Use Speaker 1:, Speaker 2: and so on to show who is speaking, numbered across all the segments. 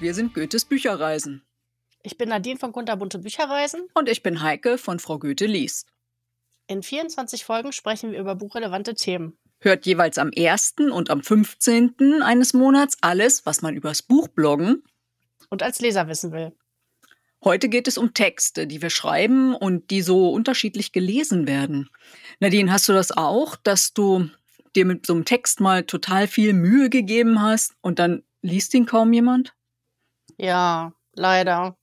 Speaker 1: wir sind Goethes Bücherreisen.
Speaker 2: Ich bin Nadine von Kunterbunte Bücherreisen.
Speaker 1: Und ich bin Heike von Frau Goethe liest.
Speaker 2: In 24 Folgen sprechen wir über buchrelevante Themen.
Speaker 1: Hört jeweils am 1. und am 15. eines Monats alles, was man übers Buch bloggen
Speaker 2: und als Leser wissen will.
Speaker 1: Heute geht es um Texte, die wir schreiben und die so unterschiedlich gelesen werden. Nadine, hast du das auch, dass du dir mit so einem Text mal total viel Mühe gegeben hast und dann liest ihn kaum jemand?
Speaker 2: Ja, leider.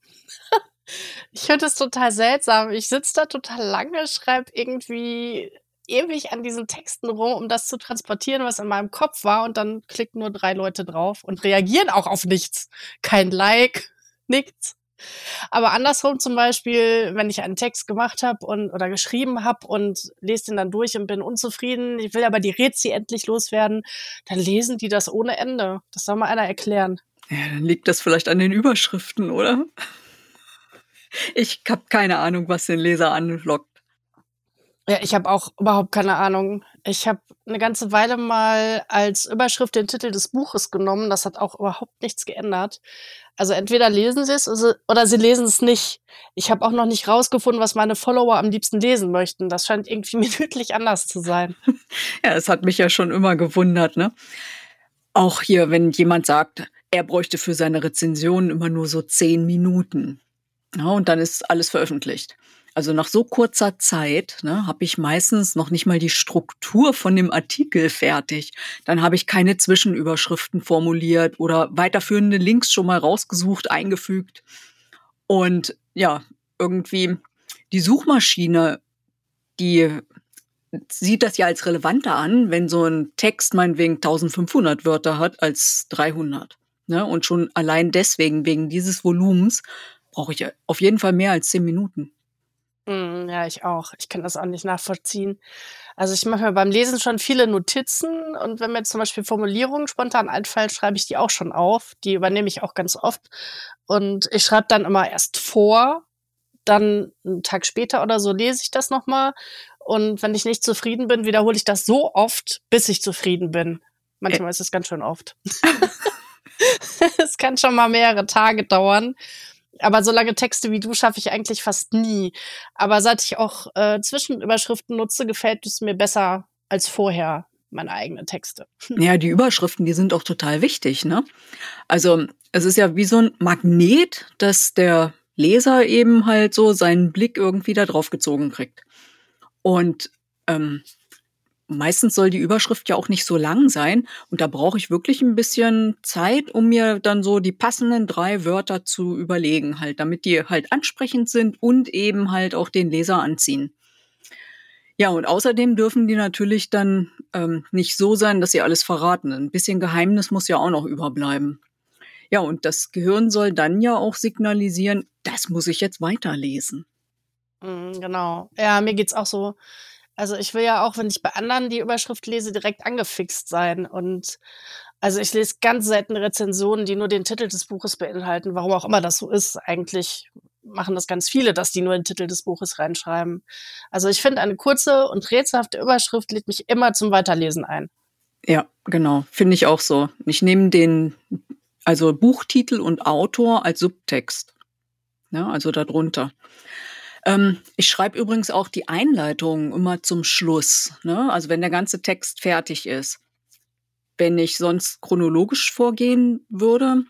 Speaker 2: ich finde es total seltsam. Ich sitze da total lange, schreibe irgendwie ewig an diesen Texten rum, um das zu transportieren, was in meinem Kopf war. Und dann klicken nur drei Leute drauf und reagieren auch auf nichts. Kein Like, nichts. Aber andersrum zum Beispiel, wenn ich einen Text gemacht habe und oder geschrieben habe und lese den dann durch und bin unzufrieden, ich will aber die Rezi endlich loswerden, dann lesen die das ohne Ende. Das soll mal einer erklären.
Speaker 1: Ja, dann liegt das vielleicht an den Überschriften, oder? Ich habe keine Ahnung, was den Leser anlockt.
Speaker 2: Ja, ich habe auch überhaupt keine Ahnung. Ich habe eine ganze Weile mal als Überschrift den Titel des Buches genommen. Das hat auch überhaupt nichts geändert. Also entweder lesen sie es oder sie lesen es nicht. Ich habe auch noch nicht rausgefunden, was meine Follower am liebsten lesen möchten. Das scheint irgendwie minütlich anders zu sein.
Speaker 1: Ja, es hat mich ja schon immer gewundert, ne? Auch hier, wenn jemand sagt, er bräuchte für seine Rezension immer nur so zehn Minuten. Ja, und dann ist alles veröffentlicht. Also nach so kurzer Zeit ne, habe ich meistens noch nicht mal die Struktur von dem Artikel fertig. Dann habe ich keine Zwischenüberschriften formuliert oder weiterführende Links schon mal rausgesucht, eingefügt. Und ja, irgendwie die Suchmaschine, die sieht das ja als relevanter an, wenn so ein Text meinetwegen 1500 Wörter hat als 300. Ne? Und schon allein deswegen, wegen dieses Volumens, brauche ich auf jeden Fall mehr als zehn Minuten.
Speaker 2: Mm, ja, ich auch. Ich kann das auch nicht nachvollziehen. Also ich mache mir beim Lesen schon viele Notizen und wenn mir zum Beispiel Formulierungen spontan einfallen, schreibe ich die auch schon auf. Die übernehme ich auch ganz oft. Und ich schreibe dann immer erst vor, dann einen Tag später oder so lese ich das nochmal. Und wenn ich nicht zufrieden bin, wiederhole ich das so oft, bis ich zufrieden bin. Manchmal ist es ganz schön oft. Es kann schon mal mehrere Tage dauern. Aber so lange Texte wie du schaffe ich eigentlich fast nie. Aber seit ich auch äh, Zwischenüberschriften nutze, gefällt es mir besser als vorher meine eigenen Texte.
Speaker 1: Ja, die Überschriften, die sind auch total wichtig, ne? Also es ist ja wie so ein Magnet, dass der Leser eben halt so seinen Blick irgendwie da drauf gezogen kriegt. Und ähm, meistens soll die Überschrift ja auch nicht so lang sein. Und da brauche ich wirklich ein bisschen Zeit, um mir dann so die passenden drei Wörter zu überlegen, halt, damit die halt ansprechend sind und eben halt auch den Leser anziehen. Ja, und außerdem dürfen die natürlich dann ähm, nicht so sein, dass sie alles verraten. Ein bisschen Geheimnis muss ja auch noch überbleiben. Ja, und das Gehirn soll dann ja auch signalisieren, das muss ich jetzt weiterlesen.
Speaker 2: Mm, genau. Ja, mir geht's auch so. Also ich will ja auch, wenn ich bei anderen die Überschrift lese, direkt angefixt sein. Und also ich lese ganz selten Rezensionen, die nur den Titel des Buches beinhalten, warum auch immer das so ist. Eigentlich machen das ganz viele, dass die nur den Titel des Buches reinschreiben. Also ich finde, eine kurze und rätselhafte Überschrift lädt mich immer zum Weiterlesen ein.
Speaker 1: Ja, genau. Finde ich auch so. Ich nehme den, also Buchtitel und Autor als Subtext. Ja, also darunter. Ähm, ich schreibe übrigens auch die Einleitung immer zum Schluss, ne? also wenn der ganze Text fertig ist. Wenn ich sonst chronologisch vorgehen würde,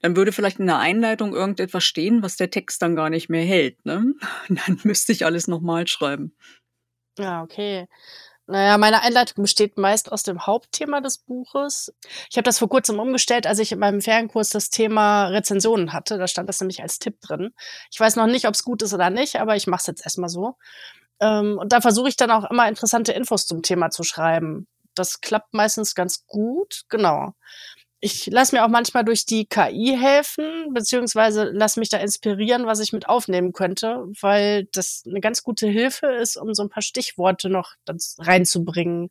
Speaker 1: dann würde vielleicht in der Einleitung irgendetwas stehen, was der Text dann gar nicht mehr hält. Ne? Dann müsste ich alles nochmal schreiben.
Speaker 2: Ja, okay. Naja, meine Einleitung besteht meist aus dem Hauptthema des Buches. Ich habe das vor kurzem umgestellt, als ich in meinem Ferienkurs das Thema Rezensionen hatte. Da stand das nämlich als Tipp drin. Ich weiß noch nicht, ob es gut ist oder nicht, aber ich mache es jetzt erstmal so. Ähm, und da versuche ich dann auch immer interessante Infos zum Thema zu schreiben. Das klappt meistens ganz gut, genau ich lasse mir auch manchmal durch die KI helfen, beziehungsweise lass mich da inspirieren, was ich mit aufnehmen könnte, weil das eine ganz gute Hilfe ist, um so ein paar Stichworte noch reinzubringen.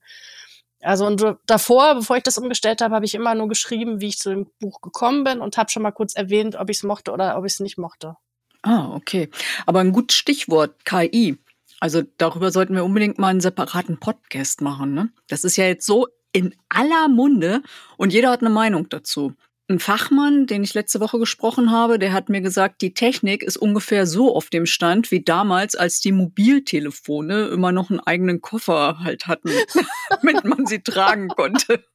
Speaker 2: Also und davor, bevor ich das umgestellt habe, habe ich immer nur geschrieben, wie ich zu dem Buch gekommen bin und habe schon mal kurz erwähnt, ob ich es mochte oder ob ich es nicht mochte.
Speaker 1: Ah, okay. Aber ein gutes Stichwort, KI. Also darüber sollten wir unbedingt mal einen separaten Podcast machen. Ne? Das ist ja jetzt so in aller Munde und jeder hat eine Meinung dazu. Ein Fachmann, den ich letzte Woche gesprochen habe, der hat mir gesagt, die Technik ist ungefähr so auf dem Stand wie damals, als die Mobiltelefone immer noch einen eigenen Koffer halt hatten, damit man sie tragen konnte.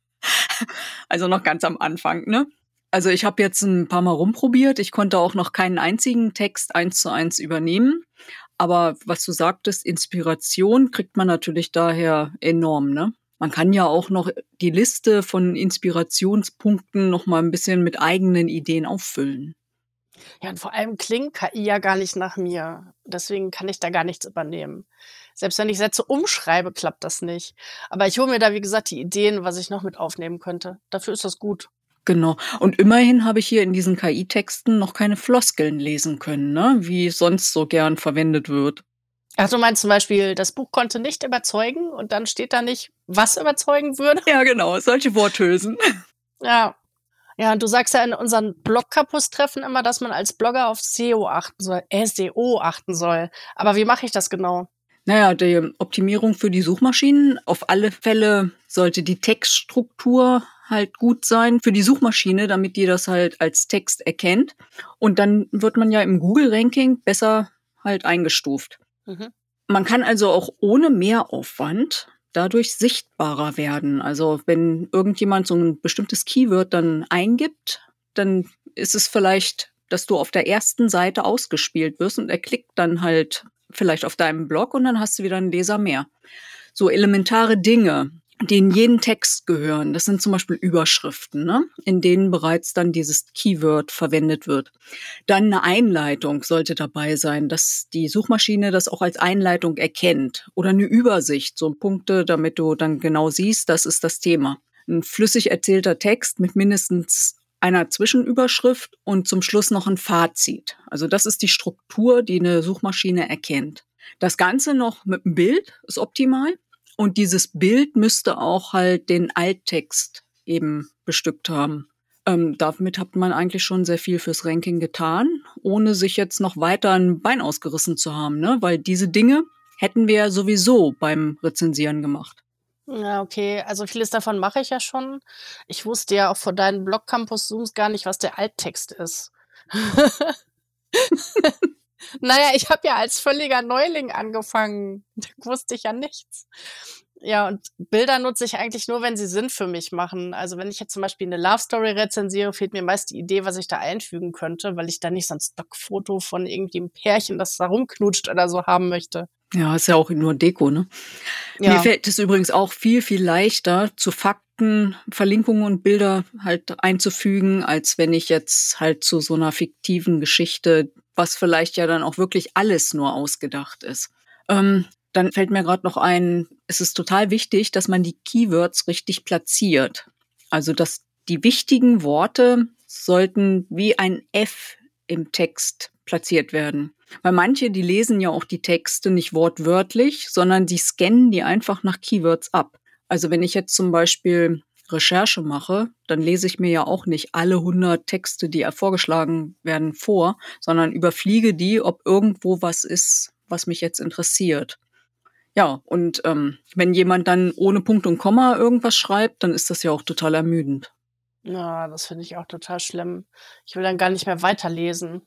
Speaker 1: Also noch ganz am Anfang, ne? Also ich habe jetzt ein paar Mal rumprobiert. Ich konnte auch noch keinen einzigen Text eins zu eins übernehmen. Aber was du sagtest, Inspiration kriegt man natürlich daher enorm, ne? Man kann ja auch noch die Liste von Inspirationspunkten noch mal ein bisschen mit eigenen Ideen auffüllen.
Speaker 2: Ja, und vor allem klingt KI ja gar nicht nach mir. Deswegen kann ich da gar nichts übernehmen. Selbst wenn ich Sätze umschreibe, klappt das nicht. Aber ich hole mir da, wie gesagt, die Ideen, was ich noch mit aufnehmen könnte. Dafür ist das gut.
Speaker 1: Genau. Und immerhin habe ich hier in diesen KI-Texten noch keine Floskeln lesen können, ne? wie sonst so gern verwendet wird.
Speaker 2: Ach, du meinst zum Beispiel, das Buch konnte nicht überzeugen und dann steht da nicht, was überzeugen würde?
Speaker 1: Ja, genau, solche Worthülsen.
Speaker 2: Ja. Ja, und du sagst ja in unseren Blog-Campus-Treffen immer, dass man als Blogger auf SEO achten soll, äh, SEO achten soll. Aber wie mache ich das genau?
Speaker 1: Naja, die Optimierung für die Suchmaschinen. Auf alle Fälle sollte die Textstruktur halt gut sein für die Suchmaschine, damit die das halt als Text erkennt. Und dann wird man ja im Google-Ranking besser halt eingestuft. Mhm. Man kann also auch ohne Mehraufwand dadurch sichtbarer werden. Also wenn irgendjemand so ein bestimmtes Keyword dann eingibt, dann ist es vielleicht, dass du auf der ersten Seite ausgespielt wirst und er klickt dann halt vielleicht auf deinem Blog und dann hast du wieder einen Leser mehr. So elementare Dinge, die jeden Text gehören. Das sind zum Beispiel Überschriften, ne? in denen bereits dann dieses Keyword verwendet wird. Dann eine Einleitung sollte dabei sein, dass die Suchmaschine das auch als Einleitung erkennt. Oder eine Übersicht, so Punkte, damit du dann genau siehst, das ist das Thema. Ein flüssig erzählter Text mit mindestens einer Zwischenüberschrift und zum Schluss noch ein Fazit. Also das ist die Struktur, die eine Suchmaschine erkennt. Das Ganze noch mit einem Bild ist optimal. Und dieses Bild müsste auch halt den Alttext eben bestückt haben. Ähm, damit hat man eigentlich schon sehr viel fürs Ranking getan, ohne sich jetzt noch weiter ein Bein ausgerissen zu haben, ne? Weil diese Dinge hätten wir ja sowieso beim Rezensieren gemacht.
Speaker 2: Ja, okay. Also vieles davon mache ich ja schon. Ich wusste ja auch vor deinen Blog Campus Zooms gar nicht, was der Alttext ist. Naja, ich habe ja als völliger Neuling angefangen. Da wusste ich ja nichts. Ja, und Bilder nutze ich eigentlich nur, wenn sie Sinn für mich machen. Also wenn ich jetzt zum Beispiel eine Love Story rezensiere, fehlt mir meist die Idee, was ich da einfügen könnte, weil ich da nicht so ein Stockfoto von irgendwie einem Pärchen, das da rumknutscht oder so haben möchte.
Speaker 1: Ja, ist ja auch nur Deko, ne? Ja. Mir fällt es übrigens auch viel, viel leichter, zu Fakten, Verlinkungen und Bilder halt einzufügen, als wenn ich jetzt halt zu so einer fiktiven Geschichte was vielleicht ja dann auch wirklich alles nur ausgedacht ist. Ähm, dann fällt mir gerade noch ein, es ist total wichtig, dass man die Keywords richtig platziert. Also, dass die wichtigen Worte sollten wie ein F im Text platziert werden. Weil manche, die lesen ja auch die Texte nicht wortwörtlich, sondern die scannen die einfach nach Keywords ab. Also wenn ich jetzt zum Beispiel Recherche mache, dann lese ich mir ja auch nicht alle 100 Texte, die vorgeschlagen werden, vor, sondern überfliege die, ob irgendwo was ist, was mich jetzt interessiert. Ja, und ähm, wenn jemand dann ohne Punkt und Komma irgendwas schreibt, dann ist das ja auch total ermüdend.
Speaker 2: Ja, das finde ich auch total schlimm. Ich will dann gar nicht mehr weiterlesen.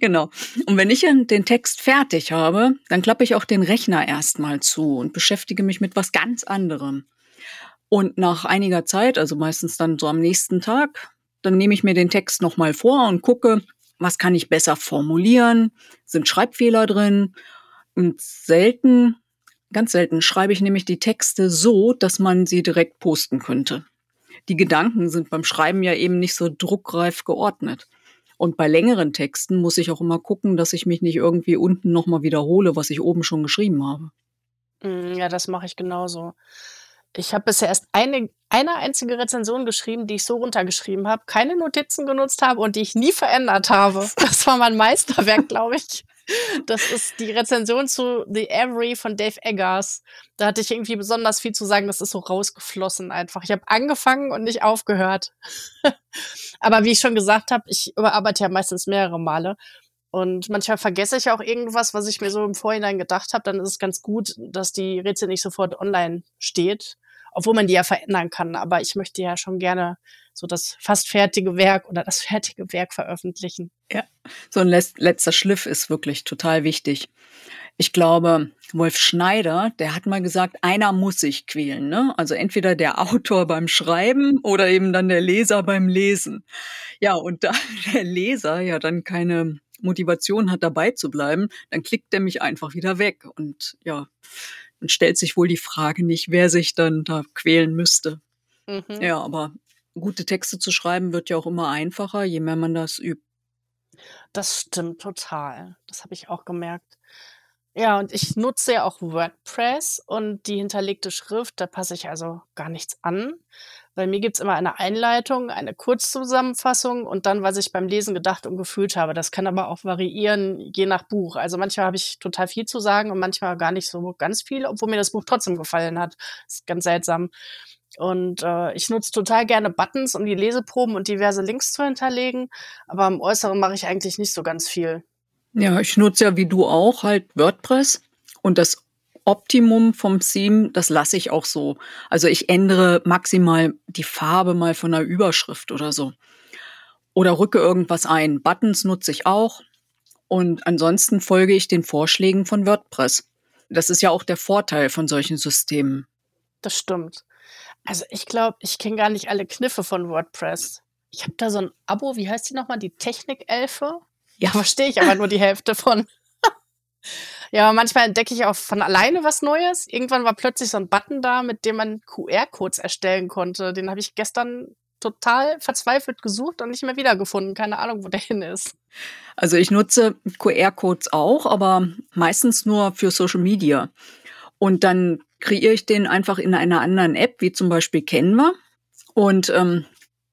Speaker 1: Genau. Und wenn ich den Text fertig habe, dann klappe ich auch den Rechner erstmal zu und beschäftige mich mit was ganz anderem. Und nach einiger Zeit, also meistens dann so am nächsten Tag, dann nehme ich mir den Text nochmal vor und gucke, was kann ich besser formulieren? Sind Schreibfehler drin? Und selten, ganz selten schreibe ich nämlich die Texte so, dass man sie direkt posten könnte. Die Gedanken sind beim Schreiben ja eben nicht so druckreif geordnet. Und bei längeren Texten muss ich auch immer gucken, dass ich mich nicht irgendwie unten nochmal wiederhole, was ich oben schon geschrieben habe.
Speaker 2: Mm, ja, das mache ich genauso. Ich habe bisher erst eine, eine einzige Rezension geschrieben, die ich so runtergeschrieben habe, keine Notizen genutzt habe und die ich nie verändert habe. Das war mein Meisterwerk, glaube ich. Das ist die Rezension zu The Every von Dave Eggers. Da hatte ich irgendwie besonders viel zu sagen. Das ist so rausgeflossen einfach. Ich habe angefangen und nicht aufgehört. Aber wie ich schon gesagt habe, ich überarbeite ja meistens mehrere Male. Und manchmal vergesse ich auch irgendwas, was ich mir so im Vorhinein gedacht habe. Dann ist es ganz gut, dass die Rätsel nicht sofort online steht obwohl man die ja verändern kann. Aber ich möchte ja schon gerne so das fast fertige Werk oder das fertige Werk veröffentlichen.
Speaker 1: Ja, so ein letzter Schliff ist wirklich total wichtig. Ich glaube, Wolf Schneider, der hat mal gesagt, einer muss sich quälen. Ne? Also entweder der Autor beim Schreiben oder eben dann der Leser beim Lesen. Ja, und da der Leser ja dann keine Motivation hat, dabei zu bleiben, dann klickt der mich einfach wieder weg. Und ja, dann stellt sich wohl die Frage nicht, wer sich dann da quälen müsste. Mhm. Ja, aber gute Texte zu schreiben wird ja auch immer einfacher, je mehr man das übt.
Speaker 2: Das stimmt total. Das habe ich auch gemerkt. Ja, und ich nutze ja auch WordPress und die hinterlegte Schrift, da passe ich also gar nichts an. Bei mir gibt's immer eine Einleitung, eine Kurzzusammenfassung und dann, was ich beim Lesen gedacht und gefühlt habe. Das kann aber auch variieren, je nach Buch. Also manchmal habe ich total viel zu sagen und manchmal gar nicht so ganz viel, obwohl mir das Buch trotzdem gefallen hat. Das ist ganz seltsam. Und äh, ich nutze total gerne Buttons, um die Leseproben und diverse Links zu hinterlegen. Aber im Äußeren mache ich eigentlich nicht so ganz viel.
Speaker 1: Ja, ich nutze ja wie du auch halt WordPress und das Optimum vom Theme, das lasse ich auch so. Also ich ändere maximal die Farbe mal von einer Überschrift oder so. Oder rücke irgendwas ein. Buttons nutze ich auch. Und ansonsten folge ich den Vorschlägen von WordPress. Das ist ja auch der Vorteil von solchen Systemen.
Speaker 2: Das stimmt. Also ich glaube, ich kenne gar nicht alle Kniffe von WordPress. Ich habe da so ein Abo, wie heißt die nochmal? Die Technikelfe? Ja, verstehe ich aber nur die Hälfte von. ja, manchmal entdecke ich auch von alleine was Neues. Irgendwann war plötzlich so ein Button da, mit dem man QR-Codes erstellen konnte. Den habe ich gestern total verzweifelt gesucht und nicht mehr wiedergefunden. Keine Ahnung, wo der hin ist.
Speaker 1: Also ich nutze QR-Codes auch, aber meistens nur für Social Media. Und dann kreiere ich den einfach in einer anderen App, wie zum Beispiel Canva. Und ähm,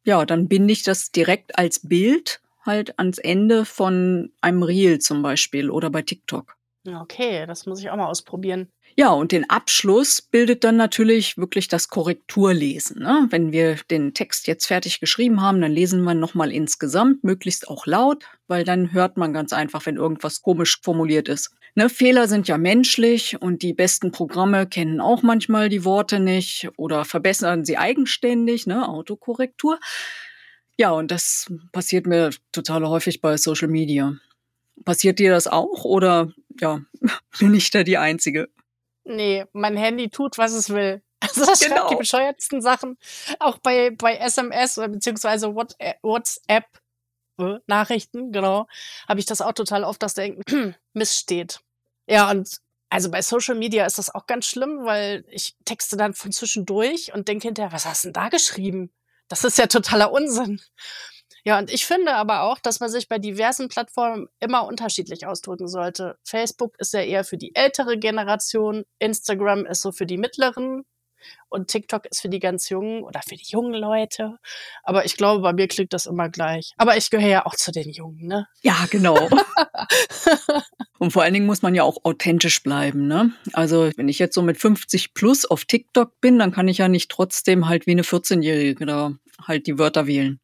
Speaker 1: ja, dann binde ich das direkt als Bild halt ans Ende von einem Reel zum Beispiel oder bei TikTok.
Speaker 2: Okay, das muss ich auch mal ausprobieren.
Speaker 1: Ja, und den Abschluss bildet dann natürlich wirklich das Korrekturlesen. Ne? Wenn wir den Text jetzt fertig geschrieben haben, dann lesen wir nochmal insgesamt, möglichst auch laut, weil dann hört man ganz einfach, wenn irgendwas komisch formuliert ist. Ne, Fehler sind ja menschlich und die besten Programme kennen auch manchmal die Worte nicht oder verbessern sie eigenständig, ne, Autokorrektur. Ja, und das passiert mir total häufig bei Social Media. Passiert dir das auch oder ja, bin ich da die Einzige?
Speaker 2: Nee, mein Handy tut, was es will. Also das genau. schreibt die bescheuertsten Sachen. Auch bei, bei SMS oder beziehungsweise WhatsApp äh, Nachrichten, genau, habe ich das auch total oft, dass da Mist steht. Ja, und also bei Social Media ist das auch ganz schlimm, weil ich texte dann von zwischendurch und denke hinterher, was hast du denn da geschrieben? Das ist ja totaler Unsinn. Ja, und ich finde aber auch, dass man sich bei diversen Plattformen immer unterschiedlich ausdrücken sollte. Facebook ist ja eher für die ältere Generation, Instagram ist so für die mittleren und TikTok ist für die ganz jungen oder für die jungen Leute. Aber ich glaube, bei mir klingt das immer gleich. Aber ich gehöre ja auch zu den Jungen, ne?
Speaker 1: Ja, genau. und vor allen Dingen muss man ja auch authentisch bleiben, ne? Also, wenn ich jetzt so mit 50 plus auf TikTok bin, dann kann ich ja nicht trotzdem halt wie eine 14-Jährige da halt die Wörter wählen.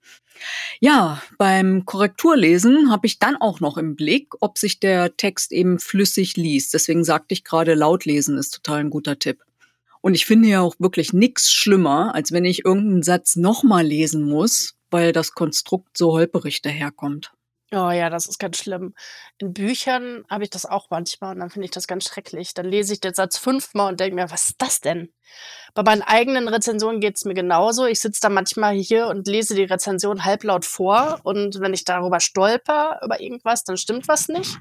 Speaker 1: Ja, beim Korrekturlesen habe ich dann auch noch im Blick, ob sich der Text eben flüssig liest. Deswegen sagte ich gerade, laut lesen ist total ein guter Tipp. Und ich finde ja auch wirklich nichts schlimmer, als wenn ich irgendeinen Satz nochmal lesen muss, weil das Konstrukt so holperig daherkommt.
Speaker 2: Oh ja, das ist ganz schlimm. In Büchern habe ich das auch manchmal und dann finde ich das ganz schrecklich. Dann lese ich den Satz fünfmal und denke mir, was ist das denn? Bei meinen eigenen Rezensionen geht es mir genauso. Ich sitze da manchmal hier und lese die Rezension halblaut vor und wenn ich darüber stolper, über irgendwas, dann stimmt was nicht.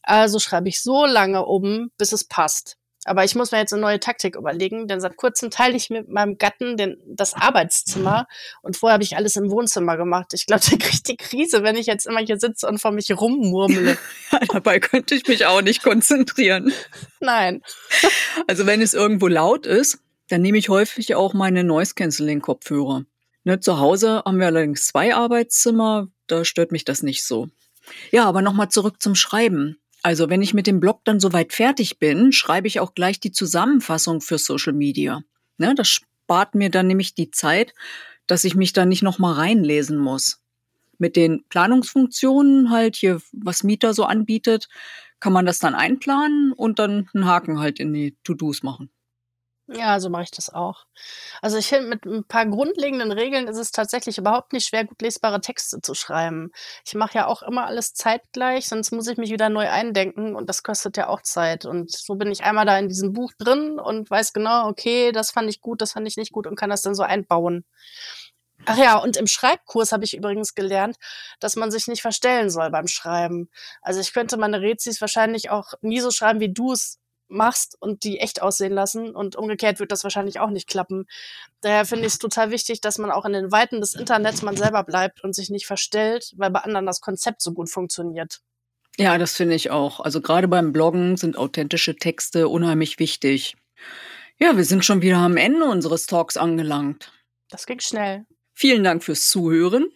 Speaker 2: Also schreibe ich so lange um, bis es passt. Aber ich muss mir jetzt eine neue Taktik überlegen, denn seit kurzem teile ich mit meinem Gatten den, das Arbeitszimmer und vorher habe ich alles im Wohnzimmer gemacht. Ich glaube, der kriegt die Krise, wenn ich jetzt immer hier sitze und vor mich rummurmle.
Speaker 1: dabei könnte ich mich auch nicht konzentrieren.
Speaker 2: Nein.
Speaker 1: also wenn es irgendwo laut ist, dann nehme ich häufig auch meine Noise-Canceling-Kopfhörer. Ne, zu Hause haben wir allerdings zwei Arbeitszimmer, da stört mich das nicht so. Ja, aber nochmal zurück zum Schreiben. Also wenn ich mit dem Blog dann soweit fertig bin, schreibe ich auch gleich die Zusammenfassung für Social Media. Ne, das spart mir dann nämlich die Zeit, dass ich mich dann nicht nochmal reinlesen muss. Mit den Planungsfunktionen halt hier, was Mieter so anbietet, kann man das dann einplanen und dann einen Haken halt in die To-Dos machen.
Speaker 2: Ja, so mache ich das auch. Also, ich finde, mit ein paar grundlegenden Regeln ist es tatsächlich überhaupt nicht schwer, gut lesbare Texte zu schreiben. Ich mache ja auch immer alles zeitgleich, sonst muss ich mich wieder neu eindenken und das kostet ja auch Zeit. Und so bin ich einmal da in diesem Buch drin und weiß genau, okay, das fand ich gut, das fand ich nicht gut und kann das dann so einbauen. Ach ja, und im Schreibkurs habe ich übrigens gelernt, dass man sich nicht verstellen soll beim Schreiben. Also, ich könnte meine Rezis wahrscheinlich auch nie so schreiben, wie du es machst und die echt aussehen lassen. Und umgekehrt wird das wahrscheinlich auch nicht klappen. Daher finde ich es total wichtig, dass man auch in den Weiten des Internets man selber bleibt und sich nicht verstellt, weil bei anderen das Konzept so gut funktioniert.
Speaker 1: Ja, das finde ich auch. Also gerade beim Bloggen sind authentische Texte unheimlich wichtig. Ja, wir sind schon wieder am Ende unseres Talks angelangt.
Speaker 2: Das ging schnell.
Speaker 1: Vielen Dank fürs Zuhören.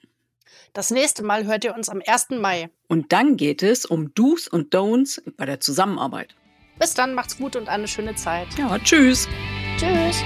Speaker 2: Das nächste Mal hört ihr uns am 1. Mai.
Speaker 1: Und dann geht es um Do's und Don'ts bei der Zusammenarbeit.
Speaker 2: Bis dann, macht's gut und eine schöne Zeit.
Speaker 1: Ja, tschüss.
Speaker 2: Tschüss.